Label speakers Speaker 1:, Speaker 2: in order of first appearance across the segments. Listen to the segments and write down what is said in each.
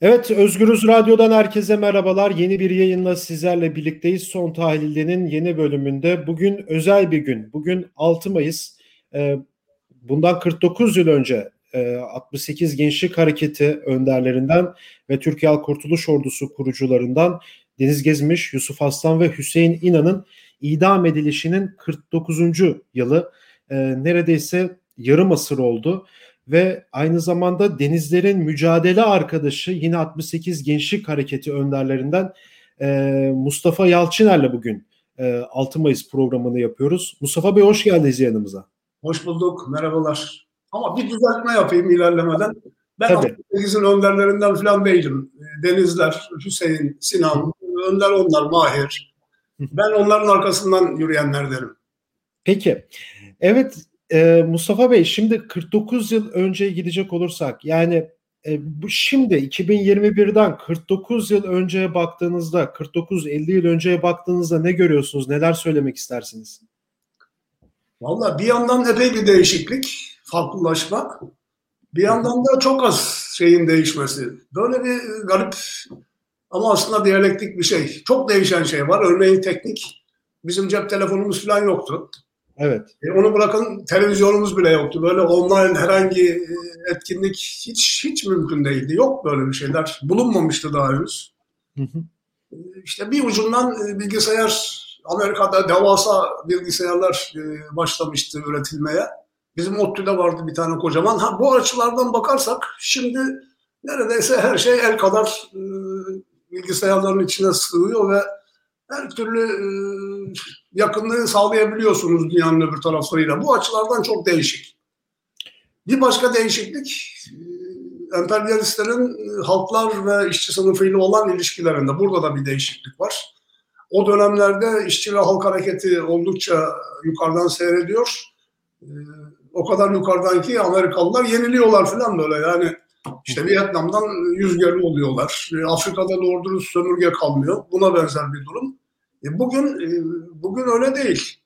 Speaker 1: Evet, Özgürüz Radyo'dan herkese merhabalar. Yeni bir yayınla sizlerle birlikteyiz. Son Tahlilde'nin yeni bölümünde. Bugün özel bir gün. Bugün 6 Mayıs. Ee, bundan 49 yıl önce 68 e, Gençlik Hareketi önderlerinden ve Türkiye Halk Kurtuluş Ordusu kurucularından Deniz Gezmiş, Yusuf Aslan ve Hüseyin İnan'ın idam edilişinin 49. yılı. Ee, neredeyse yarım asır oldu ve aynı zamanda Denizler'in mücadele arkadaşı yine 68 Gençlik Hareketi önderlerinden e, Mustafa Yalçıner'le bugün e, 6 Mayıs programını yapıyoruz. Mustafa Bey hoş geldiniz yanımıza.
Speaker 2: Hoş bulduk, merhabalar. Ama bir düzeltme yapayım ilerlemeden. Ben 68'in önderlerinden falan değilim. Denizler, Hüseyin, Sinan, önder onlar, Mahir. Ben onların arkasından yürüyenlerdenim.
Speaker 1: Peki. Evet e, Mustafa Bey şimdi 49 yıl önce gidecek olursak yani e, bu şimdi 2021'den 49 yıl önceye baktığınızda 49-50 yıl önceye baktığınızda ne görüyorsunuz? Neler söylemek istersiniz?
Speaker 2: Valla bir yandan epey bir değişiklik, farklılaşma. Bir yandan da çok az şeyin değişmesi. Böyle bir garip ama aslında diyalektik bir şey. Çok değişen şey var. Örneğin teknik. Bizim cep telefonumuz falan yoktu.
Speaker 1: Evet.
Speaker 2: E, onu bırakın televizyonumuz bile yoktu. Böyle online herhangi e, etkinlik hiç hiç mümkün değildi. Yok böyle bir şeyler. Bulunmamıştı daha henüz. Hı hı. E, işte bir ucundan e, bilgisayar Amerika'da devasa bilgisayarlar başlamıştı üretilmeye. Bizim ODTÜ'de vardı bir tane kocaman. Ha, bu açılardan bakarsak şimdi neredeyse her şey el kadar bilgisayarların içine sığıyor ve her türlü yakınlığı sağlayabiliyorsunuz dünyanın öbür taraflarıyla. Bu açılardan çok değişik. Bir başka değişiklik e, emperyalistlerin e, halklar ve işçi sınıfıyla olan ilişkilerinde. Burada da bir değişiklik var. O dönemlerde işçi ve halk hareketi oldukça yukarıdan seyrediyor. O kadar yukarıdan ki Amerikalılar yeniliyorlar falan böyle yani işte Vietnam'dan yüz geri oluyorlar. Afrika'da doğru sömürge kalmıyor. Buna benzer bir durum. E bugün e, bugün öyle değil.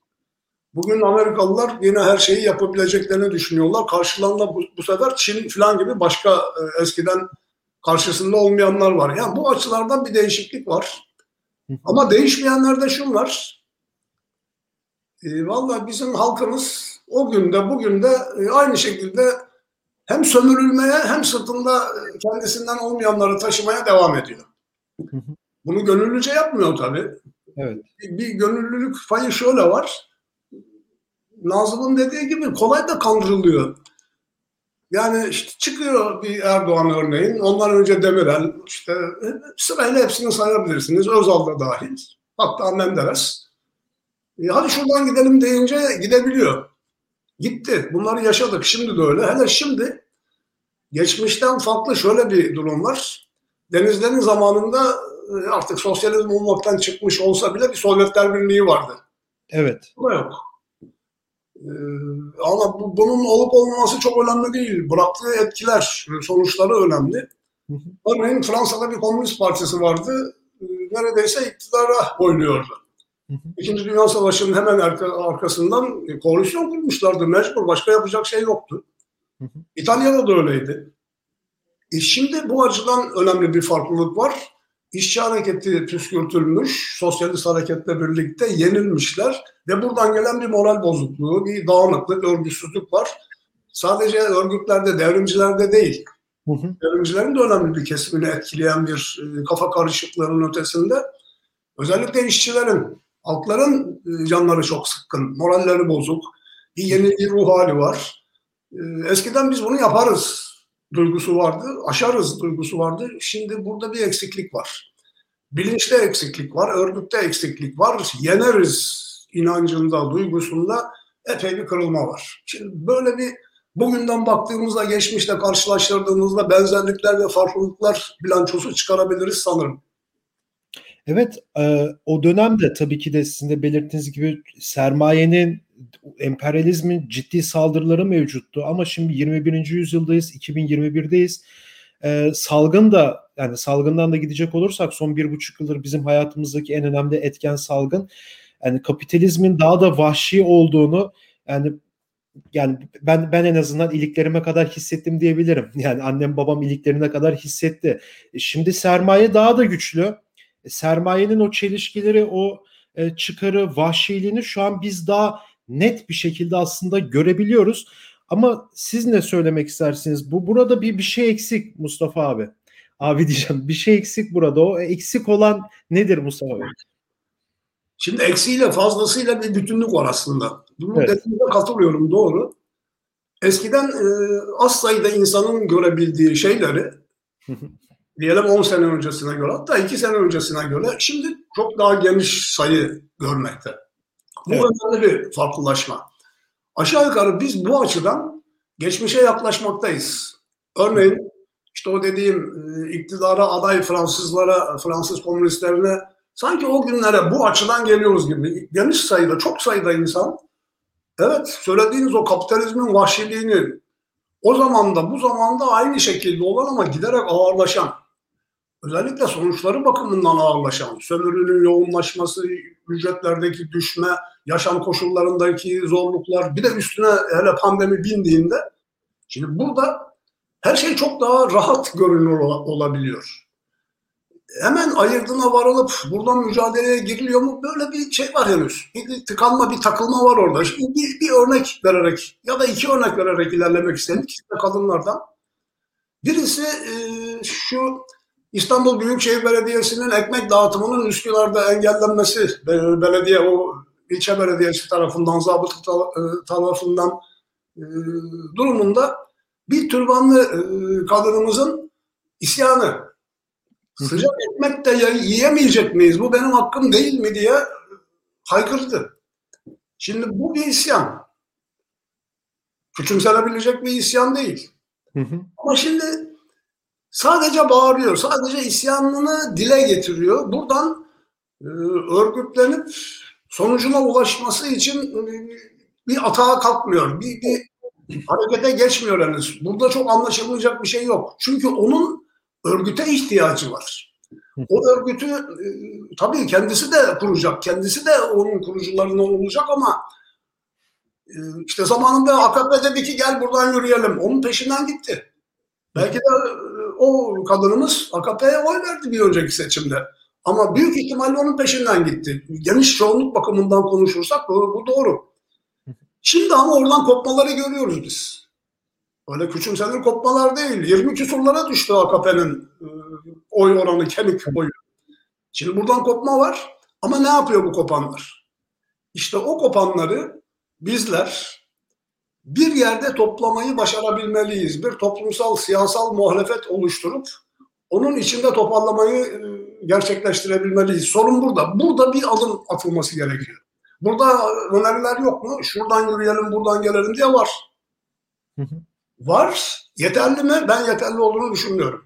Speaker 2: Bugün Amerikalılar yine her şeyi yapabileceklerini düşünüyorlar. Karşılarında bu, bu sefer Çin falan gibi başka e, eskiden karşısında olmayanlar var. Yani bu açılardan bir değişiklik var. Ama değişmeyenlerde şu var. E, Valla bizim halkımız o günde bugün de e, aynı şekilde hem sömürülmeye hem sırtında e, kendisinden olmayanları taşımaya devam ediyor. Bunu gönüllüce yapmıyor tabii.
Speaker 1: Evet.
Speaker 2: Bir, gönüllülük payı şöyle var. Nazım'ın dediği gibi kolay da kandırılıyor. Yani işte çıkıyor bir Erdoğan örneğin. Ondan önce Demirel işte sırayla hepsini sayabilirsiniz. Özal da dahil. Hatta Menderes. E, hadi şuradan gidelim deyince gidebiliyor. Gitti. Bunları yaşadık. Şimdi de öyle. Hele şimdi geçmişten farklı şöyle bir durum var. Denizlerin zamanında artık sosyalizm olmaktan çıkmış olsa bile bir Sovyetler Birliği vardı.
Speaker 1: Evet.
Speaker 2: Ama yok. Ee, ama bu, bunun olup olmaması çok önemli değil. Bıraktığı etkiler, sonuçları önemli. Hı hı. Örneğin Fransa'da bir komünist partisi vardı. Ee, neredeyse iktidara oynuyordu. Hı. İkinci Dünya Savaşı'nın hemen arkasından e, koalisyon kurmuşlardı. Mecbur. Başka yapacak şey yoktu. Hı hı. İtalya'da da öyleydi. E şimdi bu açıdan önemli bir farklılık var. İşçi hareketi püskürtülmüş, sosyalist hareketle birlikte yenilmişler ve buradan gelen bir moral bozukluğu, bir dağınıklık, örgütsüzlük var. Sadece örgütlerde, devrimcilerde değil. Hı hı. Devrimcilerin de önemli bir kesimini etkileyen bir e, kafa karışıklığının ötesinde. Özellikle işçilerin, halkların e, canları çok sıkkın, moralleri bozuk, bir yeni bir ruh hali var. E, eskiden biz bunu yaparız duygusu vardı, aşarız duygusu vardı. Şimdi burada bir eksiklik var. Bilinçte eksiklik var, örgütte eksiklik var, yeneriz inancında, duygusunda epey bir kırılma var. Şimdi böyle bir bugünden baktığımızda, geçmişte karşılaştırdığımızda benzerlikler ve farklılıklar bilançosu çıkarabiliriz sanırım.
Speaker 1: Evet, o dönemde tabii ki de sizin de belirttiğiniz gibi sermayenin emperyalizmin ciddi saldırıları mevcuttu ama şimdi 21. yüzyıldayız, 2021'deyiz. Ee, salgın da yani salgından da gidecek olursak son bir buçuk yıldır bizim hayatımızdaki en önemli etken salgın. Yani kapitalizmin daha da vahşi olduğunu yani yani ben ben en azından iliklerime kadar hissettim diyebilirim. Yani annem babam iliklerine kadar hissetti. E, şimdi sermaye daha da güçlü. E, sermayenin o çelişkileri, o e, çıkarı, vahşiliğini şu an biz daha net bir şekilde aslında görebiliyoruz. Ama siz ne söylemek istersiniz? Bu burada bir bir şey eksik Mustafa abi. Abi diyeceğim bir şey eksik burada. O eksik olan nedir Mustafa Bey?
Speaker 2: Şimdi eksiyle fazlasıyla bir bütünlük var aslında. Bunun evet. dediğine katılıyorum doğru. Eskiden e, az sayıda insanın görebildiği şeyleri diyelim 10 sene öncesine göre hatta 2 sene öncesine göre şimdi çok daha geniş sayı görmekte. Bu evet. önemli bir farklılaşma. Aşağı yukarı biz bu açıdan geçmişe yaklaşmaktayız. Örneğin işte o dediğim e, iktidara aday Fransızlara, Fransız komünistlerine sanki o günlere bu açıdan geliyoruz gibi. Geniş sayıda, çok sayıda insan evet söylediğiniz o kapitalizmin vahşiliğini o zamanda bu zamanda aynı şekilde olan ama giderek ağırlaşan özellikle sonuçları bakımından ağırlaşan sömürünün yoğunlaşması, ücretlerdeki düşme, yaşam koşullarındaki zorluklar bir de üstüne hele pandemi bindiğinde şimdi burada her şey çok daha rahat görünür olabiliyor. Hemen ayırdığına varılıp buradan mücadeleye giriliyor mu? Böyle bir şey var henüz. Bir tıkanma, bir takılma var orada. Şimdi bir, bir örnek vererek ya da iki örnek vererek ilerlemek istedim. İkisi de kadınlardan. Birisi e, şu İstanbul Büyükşehir Belediyesi'nin ekmek dağıtımının Üsküdar'da engellenmesi belediye o ilçe belediyesi tarafından zabıta e, tarafından e, durumunda bir türbanlı e, kadınımızın isyanı. Sıcak ekmek de yiyemeyecek miyiz? Bu benim hakkım değil mi diye haykırdı. Şimdi bu bir isyan. Küçümsenebilecek bir isyan değil. Hı hı. Ama şimdi Sadece bağırıyor, sadece isyanını dile getiriyor. Buradan e, örgütlenip sonucuna ulaşması için e, bir atağa kalkmıyor, bir, bir harekete geçmiyor henüz. Burada çok anlaşılmayacak bir şey yok. Çünkü onun örgüte ihtiyacı var. O örgütü e, tabii kendisi de kuracak, kendisi de onun kurucularından olacak ama e, işte zamanında AKP dedi ki gel buradan yürüyelim. Onun peşinden gitti. Belki de o kadınımız AKP'ye oy verdi bir önceki seçimde. Ama büyük ihtimalle onun peşinden gitti. Geniş çoğunluk bakımından konuşursak bu, bu doğru. Şimdi ama oradan kopmaları görüyoruz biz. Öyle küçümsenir kopmalar değil. 20 küsurlara düştü AKP'nin e, oy oranı, kemik oyu. Şimdi buradan kopma var. Ama ne yapıyor bu kopanlar? İşte o kopanları bizler bir yerde toplamayı başarabilmeliyiz. Bir toplumsal, siyasal muhalefet oluşturup onun içinde toparlamayı e, gerçekleştirebilmeliyiz. Sorun burada. Burada bir adım atılması gerekiyor. Burada öneriler yok mu? Şuradan yürüyelim, buradan gelelim diye var. Var. Yeterli mi? Ben yeterli olduğunu düşünmüyorum.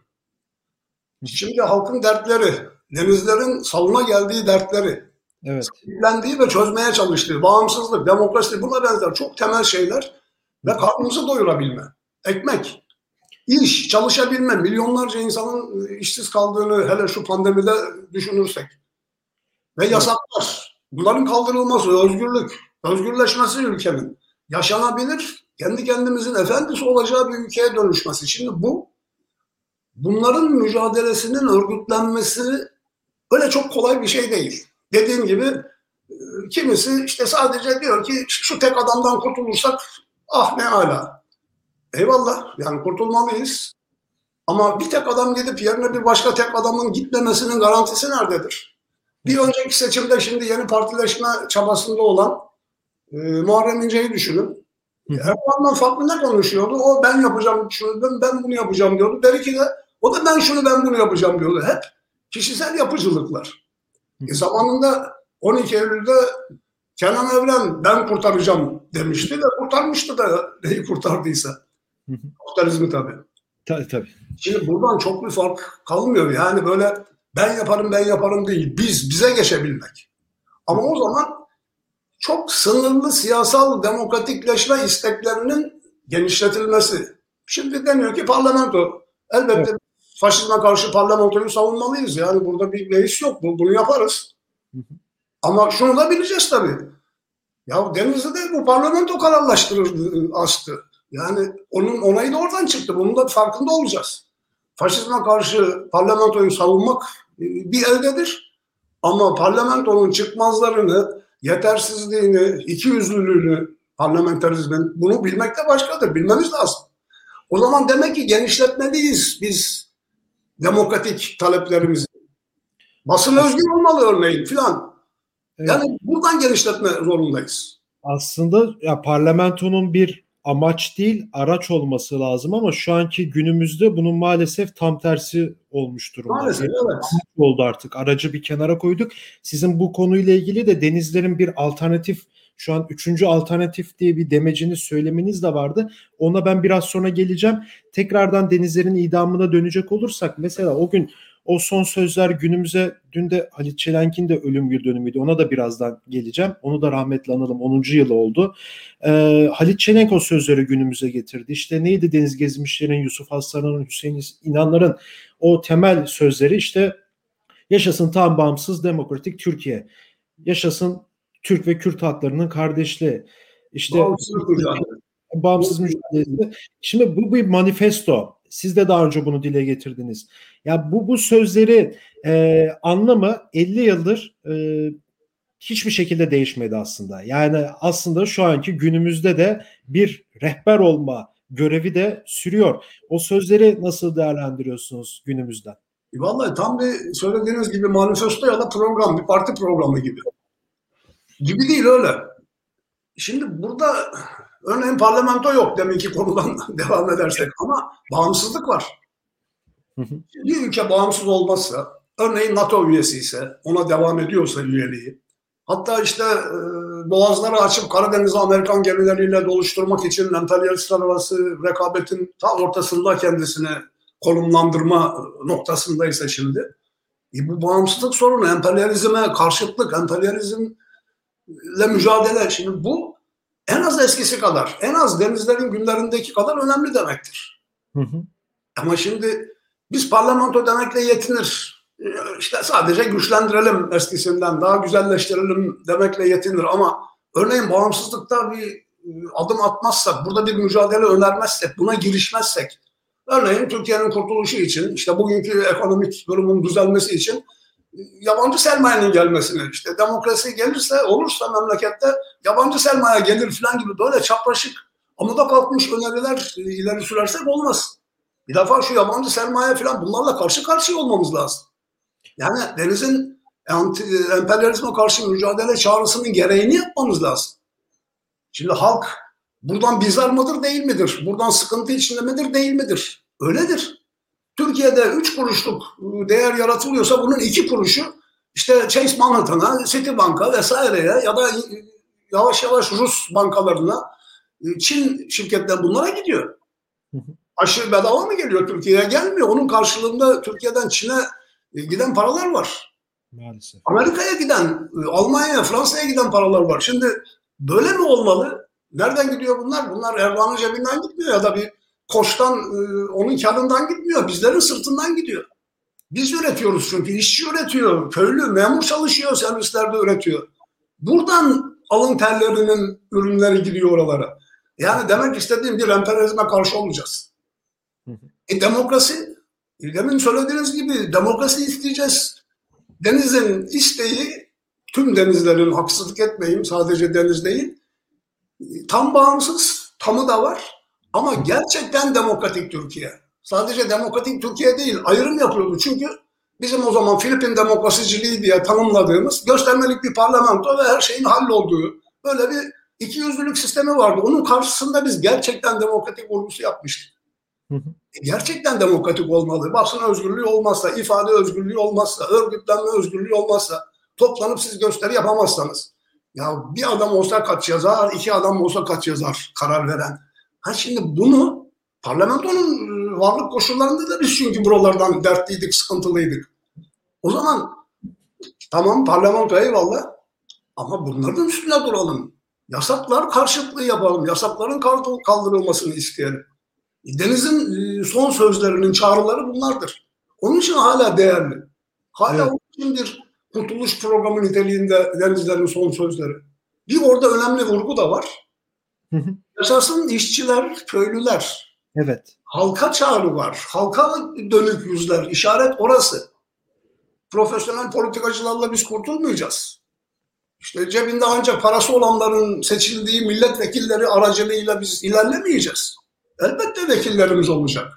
Speaker 2: Şimdi halkın dertleri, denizlerin salına geldiği dertleri, evet. ve çözmeye çalıştığı, bağımsızlık, demokrasi, buna benzer çok temel şeyler ve karnımızı doyurabilme. Ekmek, iş, çalışabilme. Milyonlarca insanın e, işsiz kaldığını hele şu pandemide düşünürsek. Ve yasaklar. Bunların kaldırılması, özgürlük, özgürleşmesi ülkenin. Yaşanabilir, kendi kendimizin efendisi olacağı bir ülkeye dönüşmesi. Şimdi bu, bunların mücadelesinin örgütlenmesi öyle çok kolay bir şey değil. Dediğim gibi e, kimisi işte sadece diyor ki şu tek adamdan kurtulursak Ah ne hala. Eyvallah yani kurtulmalıyız. Ama bir tek adam gidip yerine bir başka tek adamın gitmemesinin garantisi nerededir? Bir önceki seçimde şimdi yeni partileşme çabasında olan e, Muharrem İnce'yi düşünün. Erdoğan'dan farklı ne konuşuyordu? O ben yapacağım şunu, ben, ben bunu yapacağım diyordu. Belki de o da ben şunu ben bunu yapacağım diyordu. Hep kişisel yapıcılıklar. E, zamanında 12 Eylül'de Kenan Evren ben kurtaracağım demişti ve kurtarmıştı da neyi kurtardıysa. Kapitalizmi tabii.
Speaker 1: Tabii tabii.
Speaker 2: Şimdi buradan çok bir fark kalmıyor. Yani böyle ben yaparım ben yaparım değil. Biz bize geçebilmek. Ama o zaman çok sınırlı siyasal demokratikleşme isteklerinin genişletilmesi. Şimdi deniyor ki parlamento. Elbette evet. faşizme karşı parlamentoyu savunmalıyız. Yani burada bir beis yok. Bunu yaparız. Hı hı. Ama şunu da bileceğiz tabii. Ya Deniz'i de bu parlamento kararlaştırır astı. Yani onun onayı da oradan çıktı. Bunun da farkında olacağız. Faşizme karşı parlamentoyu savunmak e, bir eldedir. Ama parlamentonun çıkmazlarını, yetersizliğini, ikiyüzlülüğünü parlamenterizmin bunu bilmek de başkadır. Bilmemiz lazım. O zaman demek ki genişletmeliyiz biz demokratik taleplerimizi. Basın özgür olmalı örneğin filan. Evet. Yani buradan genişletme zorundayız.
Speaker 1: Aslında ya parlamentonun bir amaç değil araç olması lazım ama şu anki günümüzde bunun maalesef tam tersi olmuş durumda.
Speaker 2: Maalesef evet.
Speaker 1: Oldu artık. Aracı bir kenara koyduk. Sizin bu konuyla ilgili de denizlerin bir alternatif şu an üçüncü alternatif diye bir demecini söylemeniz de vardı. Ona ben biraz sonra geleceğim. Tekrardan denizlerin idamına dönecek olursak mesela o gün o son sözler günümüze dün de Halit Çelenk'in de ölüm yıl dönümüydü. Ona da birazdan geleceğim. Onu da rahmetli analım. 10. yılı oldu. Ee, Halit Çelenk o sözleri günümüze getirdi. İşte neydi Deniz Gezmişler'in, Yusuf Aslan'ın, Hüseyin İnanlar'ın o temel sözleri işte yaşasın tam bağımsız demokratik Türkiye. Yaşasın Türk ve Kürt halklarının kardeşliği. İşte bağımsız mücadelesi. Şimdi bu bir manifesto. Siz de daha önce bunu dile getirdiniz. Ya bu bu sözleri e, anlamı 50 yıldır e, hiçbir şekilde değişmedi aslında. Yani aslında şu anki günümüzde de bir rehber olma görevi de sürüyor. O sözleri nasıl değerlendiriyorsunuz günümüzden?
Speaker 2: E, vallahi tam bir söylediğiniz gibi manifesto ya da program, bir parti programı gibi. Gibi değil öyle. Şimdi burada örneğin parlamento yok deminki konudan devam edersek ama bağımsızlık var. Bir ülke bağımsız olmazsa, örneğin NATO üyesi ise, ona devam ediyorsa üyeliği, hatta işte e, boğazları açıp Karadeniz'i Amerikan gemileriyle doluşturmak için emperyalistler arası rekabetin ta ortasında kendisini konumlandırma noktasındaysa şimdi, e bu bağımsızlık sorunu, emperyalizme karşıtlık, emperyalizmle mücadele. Şimdi bu en az eskisi kadar, en az denizlerin günlerindeki kadar önemli demektir. Hı hı. Ama şimdi biz parlamento demekle yetinir. İşte sadece güçlendirelim eskisinden, daha güzelleştirelim demekle yetinir ama örneğin bağımsızlıkta bir e, adım atmazsak, burada bir mücadele önermezsek, buna girişmezsek, örneğin Türkiye'nin kurtuluşu için, işte bugünkü ekonomik durumun düzelmesi için yabancı sermayenin gelmesini, işte demokrasi gelirse, olursa memlekette yabancı sermaye gelir falan gibi böyle çapraşık, amuda kalkmış öneriler e, ileri sürersek olmaz. Bir defa şu yabancı sermaye falan bunlarla karşı karşıya olmamız lazım. Yani denizin anti, emperyalizme karşı mücadele çağrısının gereğini yapmamız lazım. Şimdi halk buradan bizar mıdır değil midir? Buradan sıkıntı içinde midir değil midir? Öyledir. Türkiye'de 3 kuruşluk değer yaratılıyorsa bunun 2 kuruşu işte Chase Manhattan'a, Citibank'a vesaireye ya da yavaş yavaş Rus bankalarına, Çin şirketler bunlara gidiyor aşı bedava mı geliyor Türkiye'ye? Gelmiyor. Onun karşılığında Türkiye'den Çin'e e, giden paralar var. Maalesef. Amerika'ya giden, e, Almanya'ya, Fransa'ya giden paralar var. Şimdi böyle mi olmalı? Nereden gidiyor bunlar? Bunlar Erdoğan'ın cebinden gitmiyor ya da bir koçtan, e, onun karından gitmiyor. Bizlerin sırtından gidiyor. Biz üretiyoruz çünkü. işçi üretiyor, köylü, memur çalışıyor, servislerde üretiyor. Buradan alın terlerinin ürünleri gidiyor oralara. Yani demek istediğim bir emperyalizme karşı olacağız. E demokrasi, demin söylediğiniz gibi demokrasi isteyeceğiz. Denizin isteği, tüm denizlerin haksızlık etmeyeyim sadece deniz değil, tam bağımsız, tamı da var ama gerçekten demokratik Türkiye. Sadece demokratik Türkiye değil, ayrım yapıyordu çünkü bizim o zaman Filipin demokrasiciliği diye tanımladığımız göstermelik bir parlamento ve her şeyin hallolduğu böyle bir iki yüzlülük sistemi vardı. Onun karşısında biz gerçekten demokratik vurgusu yapmıştık. Hı hı. E, gerçekten demokratik olmalı. Basın özgürlüğü olmazsa, ifade özgürlüğü olmazsa, örgütlenme özgürlüğü olmazsa, toplanıp siz gösteri yapamazsanız. Ya bir adam olsa kaç yazar, iki adam olsa kaç yazar karar veren. Ha şimdi bunu parlamentonun varlık koşullarında da biz çünkü buralardan dertliydik, sıkıntılıydık. O zaman tamam parlamento eyvallah ama bunların üstüne duralım. Yasaklar karşıtlığı yapalım. Yasakların kaldırılmasını isteyelim. Deniz'in e, son sözlerinin çağrıları bunlardır. Onun için hala değerli. Hala evet. onun için bir kurtuluş programı niteliğinde Denizlerin son sözleri. Bir orada önemli vurgu da var. Esasın işçiler, köylüler.
Speaker 1: Evet.
Speaker 2: Halka çağrı var. Halka dönük yüzler. İşaret orası. Profesyonel politikacılarla biz kurtulmayacağız. İşte cebinde ancak parası olanların seçildiği milletvekilleri aracılığıyla biz ilerlemeyeceğiz. Elbette vekillerimiz olacak.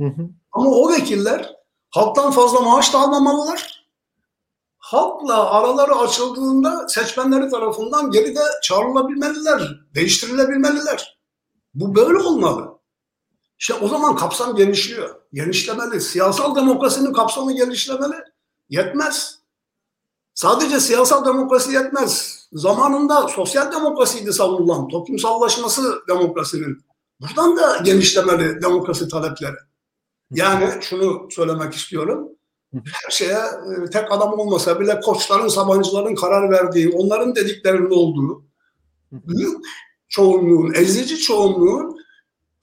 Speaker 2: Hı hı. Ama o vekiller halktan fazla maaş da almamalılar. Halkla araları açıldığında seçmenleri tarafından geride çağrılabilmeliler, değiştirilebilmeliler. Bu böyle olmalı. İşte o zaman kapsam genişliyor. Genişlemeli. Siyasal demokrasinin kapsamı genişlemeli. Yetmez. Sadece siyasal demokrasi yetmez. Zamanında sosyal demokrasiydi savunulan, toplumsallaşması demokrasinin. Buradan da genişlemeli demokrasi talepleri. Yani şunu söylemek istiyorum. Her şeye e, tek adam olmasa bile koçların, sabancıların karar verdiği, onların dediklerinin olduğu, büyük çoğunluğun, ezici çoğunluğun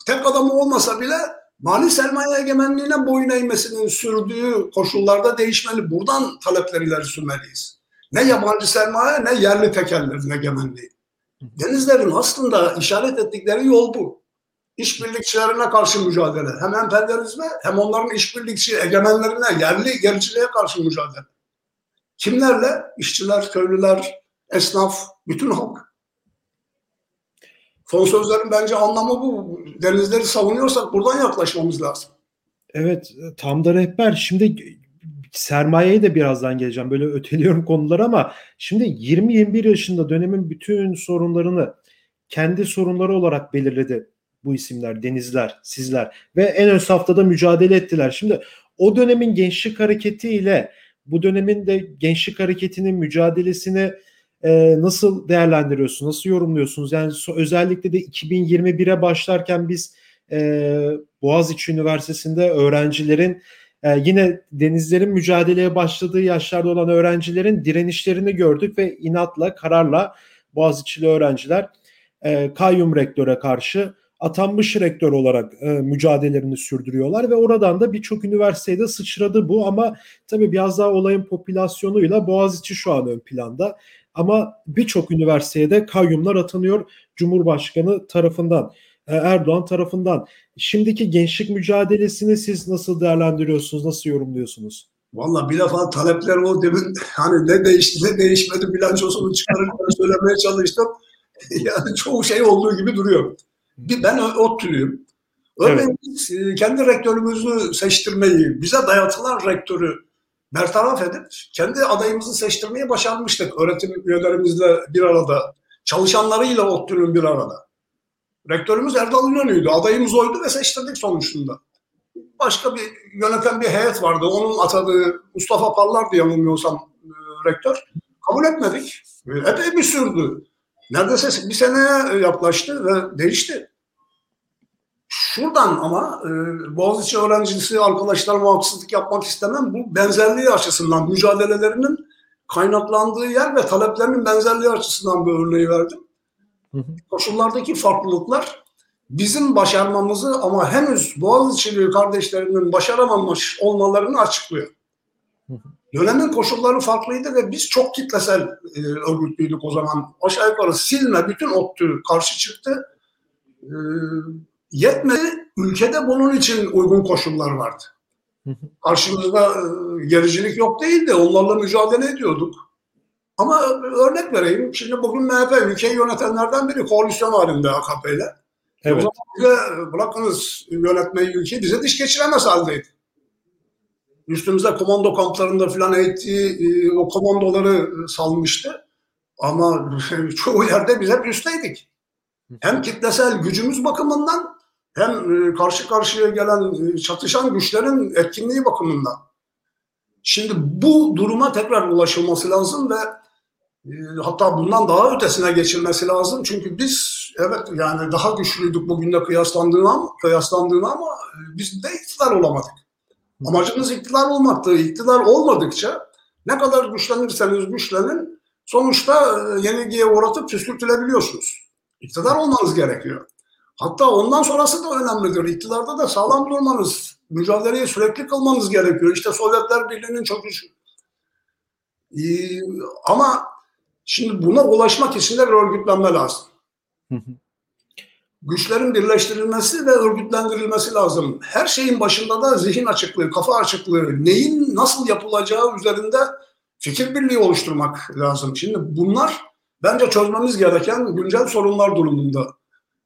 Speaker 2: tek adamı olmasa bile mali sermaye egemenliğine boyun eğmesinin sürdüğü koşullarda değişmeli. Buradan talepleri ileri sürmeliyiz. Ne yabancı sermaye ne yerli tekellerin egemenliği. Denizlerin aslında işaret ettikleri yol bu. İşbirlikçilerine karşı mücadele. Hem emperyalizme hem onların işbirlikçi egemenlerine, yerli gericiliğe karşı mücadele. Kimlerle? İşçiler, köylüler, esnaf, bütün halk. Son sözlerin bence anlamı bu. Denizleri savunuyorsak buradan yaklaşmamız lazım.
Speaker 1: Evet tam da rehber. Şimdi sermayeye de birazdan geleceğim. Böyle öteliyorum konuları ama şimdi 20-21 yaşında dönemin bütün sorunlarını kendi sorunları olarak belirledi bu isimler, denizler, sizler ve en ön saftada mücadele ettiler. Şimdi o dönemin gençlik hareketiyle bu dönemin de gençlik hareketinin mücadelesini e, nasıl değerlendiriyorsunuz, nasıl yorumluyorsunuz? Yani so, özellikle de 2021'e başlarken biz e, Boğaziçi Üniversitesi'nde öğrencilerin e, yine denizlerin mücadeleye başladığı yaşlarda olan öğrencilerin direnişlerini gördük ve inatla, kararla Boğaziçi'li öğrenciler e, kayyum rektöre karşı atanmış rektör olarak e, mücadelelerini sürdürüyorlar ve oradan da birçok üniversitede sıçradı bu ama tabii biraz daha olayın popülasyonuyla Boğaziçi şu an ön planda. Ama birçok üniversitede kayyumlar atanıyor Cumhurbaşkanı tarafından, e, Erdoğan tarafından. Şimdiki gençlik mücadelesini siz nasıl değerlendiriyorsunuz, nasıl yorumluyorsunuz?
Speaker 2: Valla bir defa talepler o demin hani ne değişti ne değişmedi bilançosunu çıkarırken söylemeye çalıştım. yani çoğu şey olduğu gibi duruyor. Ben ODTÜ'lüyüm. Örneğin evet. biz e, kendi rektörümüzü seçtirmeyi, bize dayatılan rektörü bertaraf edip kendi adayımızı seçtirmeyi başarmıştık. Öğretim üyelerimizle bir arada, çalışanlarıyla ODTÜ'nün bir arada. Rektörümüz Erdal İnönü'ydü. Adayımız oydu ve seçtirdik sonuçta. Başka bir yöneten bir heyet vardı. Onun atadığı Mustafa Parlar'dı yanılmıyorsam e, rektör. Kabul etmedik. Epey bir sürdü. Neredeyse bir seneye yaklaştı ve değişti. Şuradan ama e, Boğaziçi öğrencisi arkadaşlarıma haksızlık yapmak istemem. Bu benzerliği açısından mücadelelerinin kaynaklandığı yer ve taleplerinin benzerliği açısından bir örneği verdim. Hı hı. Koşullardaki farklılıklar bizim başarmamızı ama henüz Boğaziçi'li kardeşlerinin başaramamış olmalarını açıklıyor. Hı hı. Dönemin koşulları farklıydı ve biz çok kitlesel e, örgütlüydük o zaman. Aşağı yukarı silme bütün ODTÜ karşı çıktı. E, yetmedi. Ülkede bunun için uygun koşullar vardı. Karşımızda e, gericilik yok değildi. Onlarla mücadele ediyorduk. Ama örnek vereyim. Şimdi bugün MHP ülkeyi yönetenlerden biri koalisyon halinde AKP ile. Evet. O zaman bize bırakınız yönetmeyi ülkeyi bize diş geçiremez haldeydi. Üstümüze komando kamplarında filan eğittiği e, o komandoları salmıştı. Ama çoğu yerde biz hep üstteydik. Hem kitlesel gücümüz bakımından hem e, karşı karşıya gelen e, çatışan güçlerin etkinliği bakımından. Şimdi bu duruma tekrar ulaşılması lazım ve e, hatta bundan daha ötesine geçilmesi lazım. Çünkü biz evet yani daha güçlüydük bugünle kıyaslandığına, kıyaslandığına ama biz de iktidar olamadık. Amacımız iktidar olmaktı. İktidar olmadıkça ne kadar güçlenirseniz güçlenin sonuçta yenilgiye uğratıp püskürtülebiliyorsunuz. İktidar olmanız gerekiyor. Hatta ondan sonrası da önemlidir. İktidarda da sağlam durmanız, mücadeleyi sürekli kılmanız gerekiyor. İşte Sovyetler Birliği'nin çöküşü. Ee, ama Şimdi buna ulaşmak için de bir örgütlenme lazım. Güçlerin birleştirilmesi ve örgütlendirilmesi lazım. Her şeyin başında da zihin açıklığı, kafa açıklığı, neyin nasıl yapılacağı üzerinde fikir birliği oluşturmak lazım. Şimdi bunlar bence çözmemiz gereken güncel sorunlar durumunda.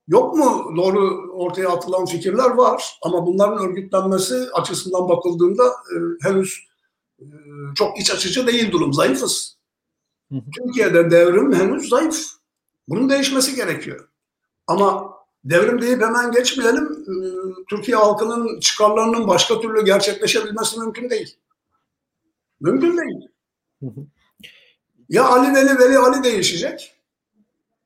Speaker 2: Yok mu doğru ortaya atılan fikirler var ama bunların örgütlenmesi açısından bakıldığında e, henüz e, çok iç açıcı değil durum. Zayıfız. Türkiye'de devrim henüz zayıf. Bunun değişmesi gerekiyor. Ama devrim deyip hemen geçmeyelim. Türkiye halkının çıkarlarının başka türlü gerçekleşebilmesi mümkün değil. Mümkün değil. Ya Ali Veli Veli Ali değişecek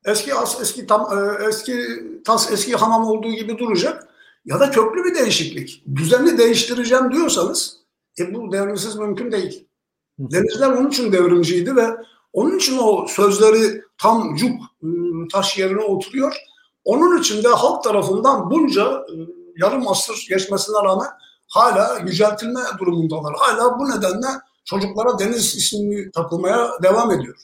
Speaker 2: eski as, eski tam e, eski tas eski hamam olduğu gibi duracak ya da köklü bir değişiklik. Düzenli değiştireceğim diyorsanız e bu devrimsiz mümkün değil. Denizler onun için devrimciydi ve onun için o sözleri tam cuk e, taş yerine oturuyor. Onun için de halk tarafından bunca e, yarım asır geçmesine rağmen hala yüceltilme durumundalar. Hala bu nedenle çocuklara deniz ismini takılmaya devam ediyor.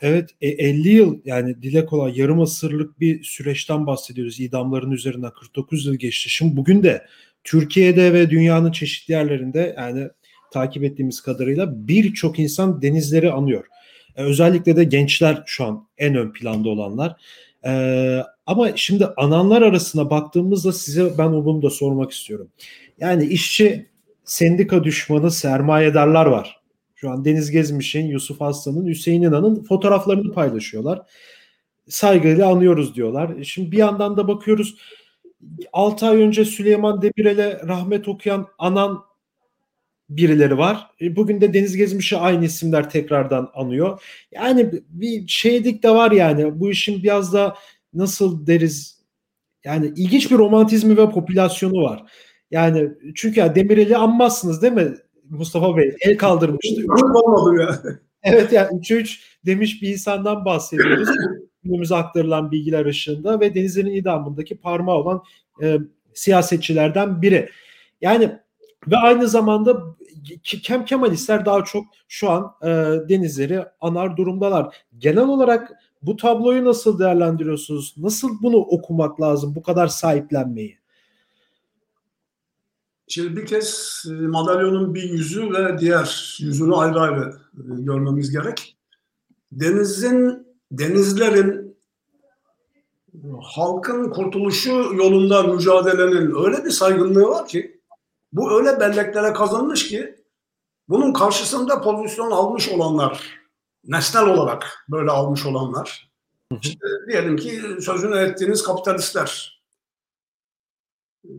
Speaker 1: Evet 50 e, yıl yani dile kolay yarım asırlık bir süreçten bahsediyoruz. İdamların üzerinden 49 yıl geçti. Şimdi bugün de Türkiye'de ve dünyanın çeşitli yerlerinde yani takip ettiğimiz kadarıyla birçok insan denizleri anıyor. Ee, özellikle de gençler şu an en ön planda olanlar. Ee, ama şimdi ananlar arasına baktığımızda size ben bunu da sormak istiyorum. Yani işçi sendika düşmanı sermayedarlar var şu an Deniz Gezmiş'in, Yusuf Aslan'ın, Hüseyin İnan'ın fotoğraflarını paylaşıyorlar. Saygıyla anıyoruz diyorlar. E şimdi bir yandan da bakıyoruz 6 ay önce Süleyman Demirel'e rahmet okuyan anan birileri var. E bugün de Deniz Gezmiş'i aynı isimler tekrardan anıyor. Yani bir şeydik de var yani bu işin biraz da nasıl deriz yani ilginç bir romantizmi ve popülasyonu var. Yani çünkü ya Demirel'i anmazsınız değil mi? Mustafa Bey el kaldırmıştı.
Speaker 2: Olmadı ya.
Speaker 1: Evet yani 3'e 3 demiş bir insandan bahsediyoruz. Günümüze aktarılan bilgiler ışığında ve Denizli'nin idamındaki parmağı olan e, siyasetçilerden biri. Yani ve aynı zamanda Kem Kemalistler daha çok şu an e, denizleri anar durumdalar. Genel olarak bu tabloyu nasıl değerlendiriyorsunuz? Nasıl bunu okumak lazım? Bu kadar sahiplenmeyi?
Speaker 2: Şimdi bir kez e, madalyonun bir yüzü ve diğer yüzünü ayrı ayrı e, görmemiz gerek. Denizin, denizlerin halkın kurtuluşu yolunda mücadelenin öyle bir saygınlığı var ki bu öyle belleklere kazanmış ki bunun karşısında pozisyon almış olanlar, nesnel olarak böyle almış olanlar, işte diyelim ki sözünü ettiğiniz kapitalistler. E,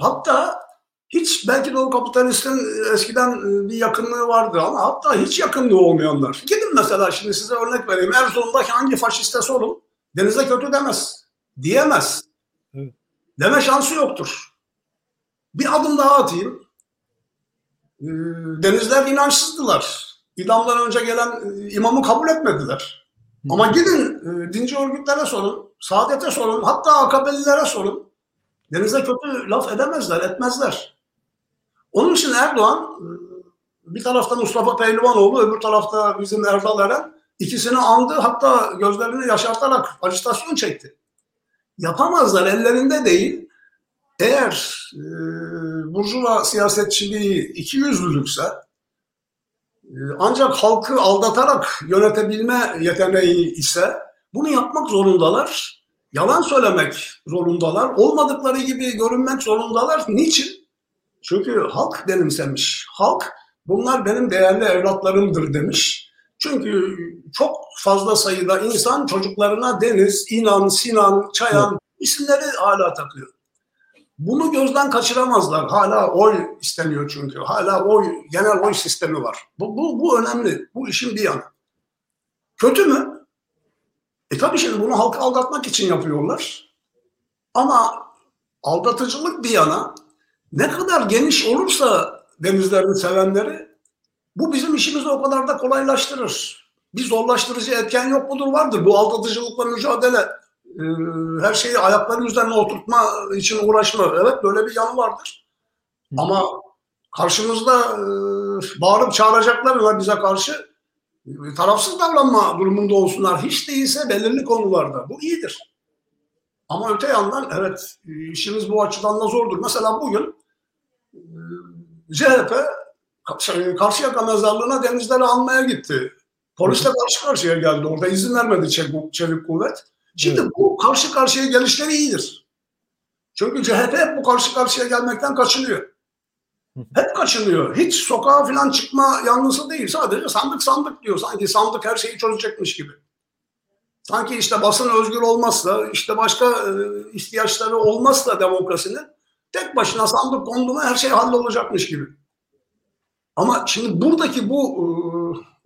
Speaker 2: hatta hiç belki de o kapitalistin e, eskiden e, bir yakınlığı vardı ama hatta hiç yakınlığı olmayanlar. Gidin mesela şimdi size örnek vereyim. Erzurum'daki hangi faşiste sorun denize kötü demez. Diyemez. Deme şansı yoktur. Bir adım daha atayım. E, denizler inançsızdılar. İdamdan önce gelen imamı kabul etmediler. Ama gidin dinci örgütlere sorun, saadete sorun, hatta akabelilere sorun. Denize kötü laf edemezler, etmezler. Onun için Erdoğan e, bir tarafta Mustafa Pehlivanoğlu, öbür tarafta bizim Erdal Eren ikisini andı hatta gözlerini yaşartarak ajitasyon çekti. Yapamazlar ellerinde değil. Eğer e, Burjuva siyasetçiliği iki yüzlülükse e, ancak halkı aldatarak yönetebilme yeteneği ise bunu yapmak zorundalar. Yalan söylemek zorundalar. Olmadıkları gibi görünmek zorundalar. Niçin? Çünkü halk benimsemiş. Halk bunlar benim değerli evlatlarımdır demiş. Çünkü çok fazla sayıda insan çocuklarına Deniz, İnan, Sinan, Çayan isimleri hala takıyor. Bunu gözden kaçıramazlar. Hala oy isteniyor çünkü. Hala oy, genel oy sistemi var. Bu, bu, bu önemli. Bu işin bir yanı. Kötü mü? E tabii şimdi bunu halkı aldatmak için yapıyorlar. Ama aldatıcılık bir yana ne kadar geniş olursa denizlerini sevenleri bu bizim işimizi o kadar da kolaylaştırır. Bir zorlaştırıcı etken yok mudur? Vardır. Bu aldatıcılıkla mücadele, e, her şeyi ayakların üzerine oturtma için uğraşma. Evet böyle bir yanı vardır. Ama karşımızda e, bağırıp çağıracaklar var bize karşı. tarafsız davranma durumunda olsunlar. Hiç değilse belirli konularda. Bu iyidir. Ama öte yandan evet işimiz bu açıdan da zordur. Mesela bugün CHP Karşıyaka mezarlığına denizleri almaya gitti. Polisle karşı karşıya geldi. Orada izin vermedi çevik, çevik kuvvet. Şimdi evet. bu karşı karşıya gelişleri iyidir. Çünkü CHP hep bu karşı karşıya gelmekten kaçınıyor. Hep kaçınıyor. Hiç sokağa falan çıkma yanlısı değil. Sadece sandık sandık diyor. Sanki sandık her şeyi çözecekmiş gibi. Sanki işte basın özgür olmazsa, işte başka e, ihtiyaçları olmazsa demokrasinin tek başına sandık kondu mu her şey hallolacakmış gibi. Ama şimdi buradaki bu e,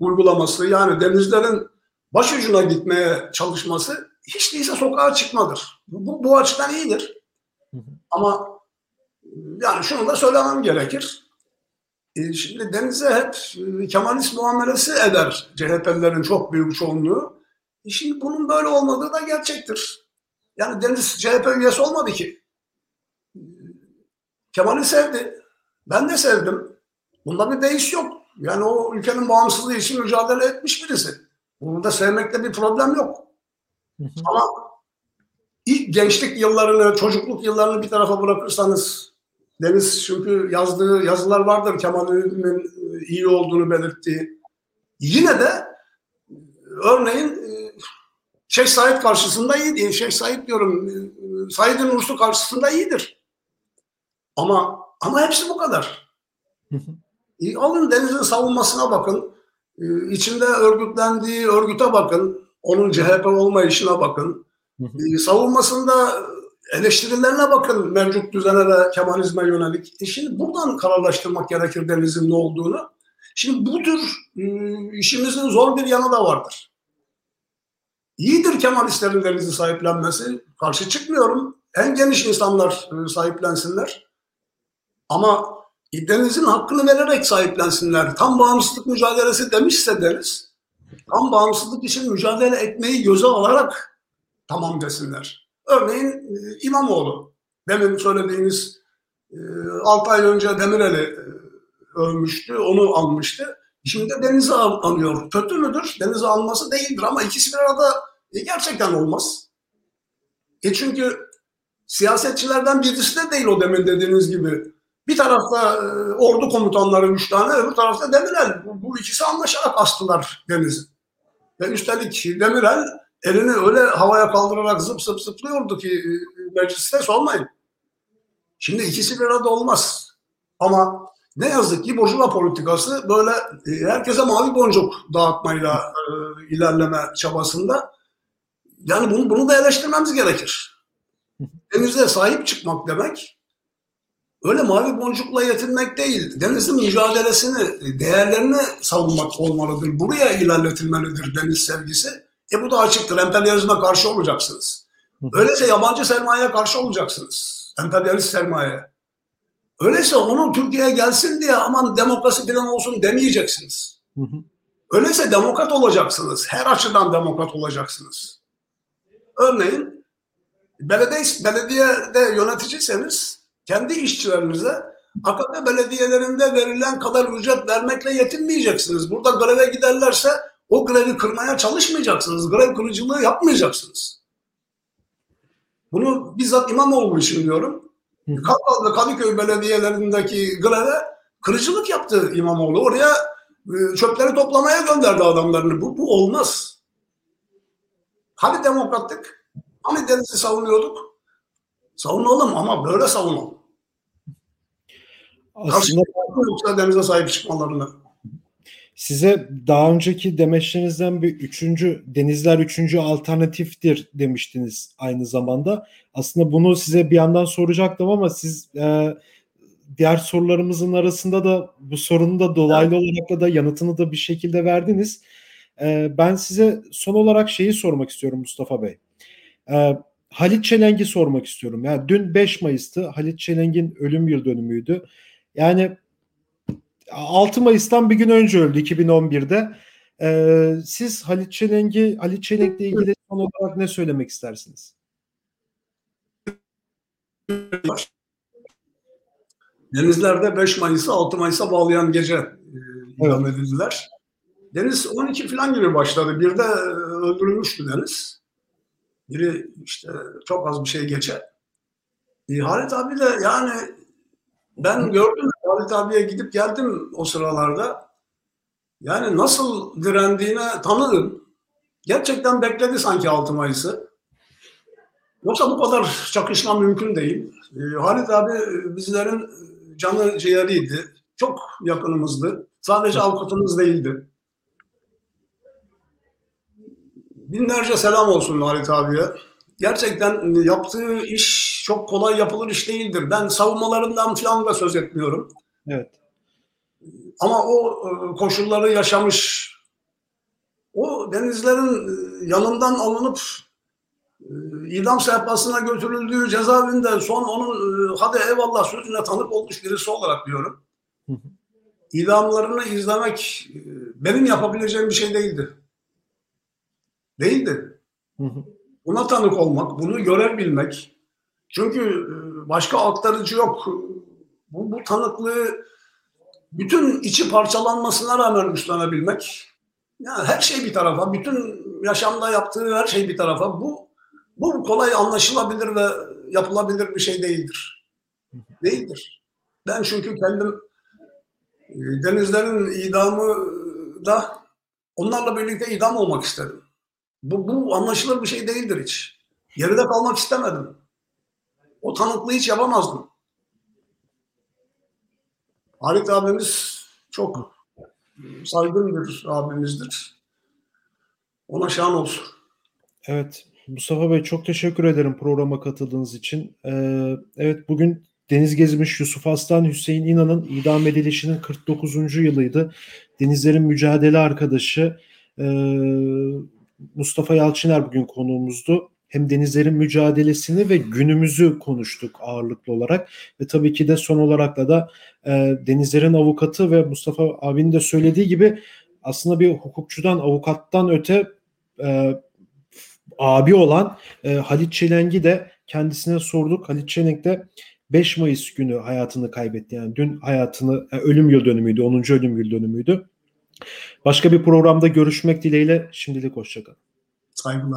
Speaker 2: uygulaması yani denizlerin başucuna gitmeye çalışması hiç değilse sokağa çıkmadır. Bu, bu açıdan iyidir. Ama yani şunu da söylemem gerekir. E, şimdi denize hep e, Kemalist muamelesi eder CHP'lilerin çok büyük çoğunluğu. E şimdi bunun böyle olmadığı da gerçektir. Yani Deniz CHP üyesi olmadı ki. Kemal'i sevdi. Ben de sevdim. Bunda bir değiş yok. Yani o ülkenin bağımsızlığı için mücadele etmiş birisi. Burada sevmekte bir problem yok. Ama ilk gençlik yıllarını, çocukluk yıllarını bir tarafa bırakırsanız Deniz çünkü yazdığı yazılar vardır Kemal'in e, iyi olduğunu belirttiği. Yine de örneğin e, Şeyh Said karşısında iyi Şeyh Said diyorum e, Said'in Nursu karşısında iyidir. Ama ama hepsi bu kadar. E, alın Deniz'in savunmasına bakın. E, içinde örgütlendiği örgüte bakın. Onun CHP olmayışına bakın. E, savunmasında eleştirilerine bakın mevcut düzene ve Kemalizme yönelik. E şimdi buradan kararlaştırmak gerekir Deniz'in ne olduğunu. Şimdi bu tür e, işimizin zor bir yanı da vardır. İyidir Kemalistlerin Deniz'i sahiplenmesi. Karşı çıkmıyorum. En geniş insanlar e, sahiplensinler. Ama denizin hakkını vererek sahiplensinler. Tam bağımsızlık mücadelesi demişse deniz, tam bağımsızlık için mücadele etmeyi göze alarak tamam desinler. Örneğin e, İmamoğlu, demin söylediğiniz 6 e, ay önce Demirel'i e, övmüştü, onu almıştı. Şimdi de Deniz'i alıyor. Kötü müdür? Deniz'i alması değildir ama ikisi bir arada gerçekten olmaz. E çünkü siyasetçilerden birisi de değil o demin dediğiniz gibi. Bir tarafta e, ordu komutanları üç tane, öbür tarafta Demirel. Bu, bu ikisi anlaşarak astılar Deniz'i. Ve üstelik Demirel elini öyle havaya kaldırarak zıp zıp zıplıyordu ki e, mecliste sormayın. Şimdi ikisi bir arada olmaz. Ama ne yazık ki Burjuva politikası böyle e, herkese mavi boncuk dağıtmayla e, ilerleme çabasında. Yani bunu, bunu da eleştirmemiz gerekir. Denize sahip çıkmak demek öyle mavi boncukla yetinmek değil. Denizin mücadelesini, değerlerini savunmak olmalıdır. Buraya ilerletilmelidir deniz sevgisi. E bu da açıktır. Emperyalizme karşı olacaksınız. Öyleyse yabancı sermayeye karşı olacaksınız. Emperyalist sermaye. Öyleyse onun Türkiye'ye gelsin diye aman demokrasi falan olsun demeyeceksiniz. Öyleyse demokrat olacaksınız. Her açıdan demokrat olacaksınız. Örneğin belediye, belediyede yöneticiyseniz kendi işçilerinize AKP belediyelerinde verilen kadar ücret vermekle yetinmeyeceksiniz. Burada greve giderlerse o grevi kırmaya çalışmayacaksınız. Grev kırıcılığı yapmayacaksınız. Bunu bizzat İmamoğlu için diyorum. Kartal ve Kadıköy belediyelerindeki greve kırıcılık yaptı İmamoğlu. Oraya e, çöpleri toplamaya gönderdi adamlarını. Bu, bu olmaz. Hani demokrattık? Hani denizi savunuyorduk? Savunalım ama böyle savunalım. Aslında yoksa denize sahip çıkmalarını.
Speaker 1: Size daha önceki demeçlerinizden bir üçüncü denizler üçüncü alternatiftir demiştiniz aynı zamanda. Aslında bunu size bir yandan soracaktım ama siz e, diğer sorularımızın arasında da bu sorunun da dolaylı olarak da yanıtını da bir şekilde verdiniz. E, ben size son olarak şeyi sormak istiyorum Mustafa Bey. E, Halit Çelenk'i sormak istiyorum. Yani dün 5 Mayıs'tı. Halit Çelenk'in ölüm yıl dönümüydü. Yani 6 Mayıs'tan bir gün önce öldü 2011'de. Ee, siz Halit Çelenk'i Halit Çelenk'le ilgili son olarak ne söylemek istersiniz?
Speaker 2: Denizlerde 5 Mayıs'ı 6 Mayıs'a bağlayan gece e, idam evet. edildiler. Deniz 12 falan gibi başladı. Bir de öldürülmüştü Deniz. Biri işte çok az bir şey geçer. E, Halit abi de yani ben gördüm Halit abiye gidip geldim o sıralarda. Yani nasıl direndiğine tanıdım. Gerçekten bekledi sanki 6 Mayıs'ı. Yoksa bu kadar çakışma mümkün değil. E, Halit abi bizlerin canı ciğeriydi. Çok yakınımızdı. Sadece avukatımız değildi. Binlerce selam olsun Halit abiye. Gerçekten yaptığı iş çok kolay yapılır iş değildir. Ben savunmalarından falan da söz etmiyorum.
Speaker 1: Evet.
Speaker 2: Ama o e, koşulları yaşamış, o denizlerin e, yanından alınıp e, idam sehpasına götürüldüğü cezaevinde son onun hadi eyvallah sözüne tanık olmuş birisi olarak diyorum. İdamlarını izlemek benim yapabileceğim bir şey değildi. Değildi. Buna tanık olmak, bunu görebilmek. Çünkü başka aktarıcı yok. Bu, bu tanıklığı bütün içi parçalanmasına rağmen üstlenebilmek. Yani her şey bir tarafa, bütün yaşamda yaptığı her şey bir tarafa. Bu bu kolay anlaşılabilir ve yapılabilir bir şey değildir. Değildir. Ben çünkü kendim e, denizlerin idamı da onlarla birlikte idam olmak istedim. Bu, bu anlaşılır bir şey değildir hiç. Geride kalmak istemedim. O tanıklığı hiç yapamazdım. Halit abimiz çok saygın bir abimizdir. Ona şan olsun.
Speaker 1: Evet. Mustafa Bey çok teşekkür ederim programa katıldığınız için. Ee, evet bugün Deniz Gezmiş Yusuf Aslan Hüseyin İnan'ın idam edilişinin 49. yılıydı. Denizlerin mücadele arkadaşı e, Mustafa Yalçıner bugün konuğumuzdu. Hem denizlerin mücadelesini ve günümüzü konuştuk ağırlıklı olarak. Ve tabii ki de son olarak da da e, denizlerin avukatı ve Mustafa abinin de söylediği gibi aslında bir hukukçudan, avukattan öte e, abi olan e, Halit Çelengi de kendisine sorduk. Halit Çelenk de 5 Mayıs günü hayatını kaybetti. Yani dün hayatını e, ölüm yıl dönümüydü. 10. ölüm yıl dönümüydü. Başka bir programda görüşmek dileğiyle şimdilik hoşçakalın.
Speaker 2: Saygılar.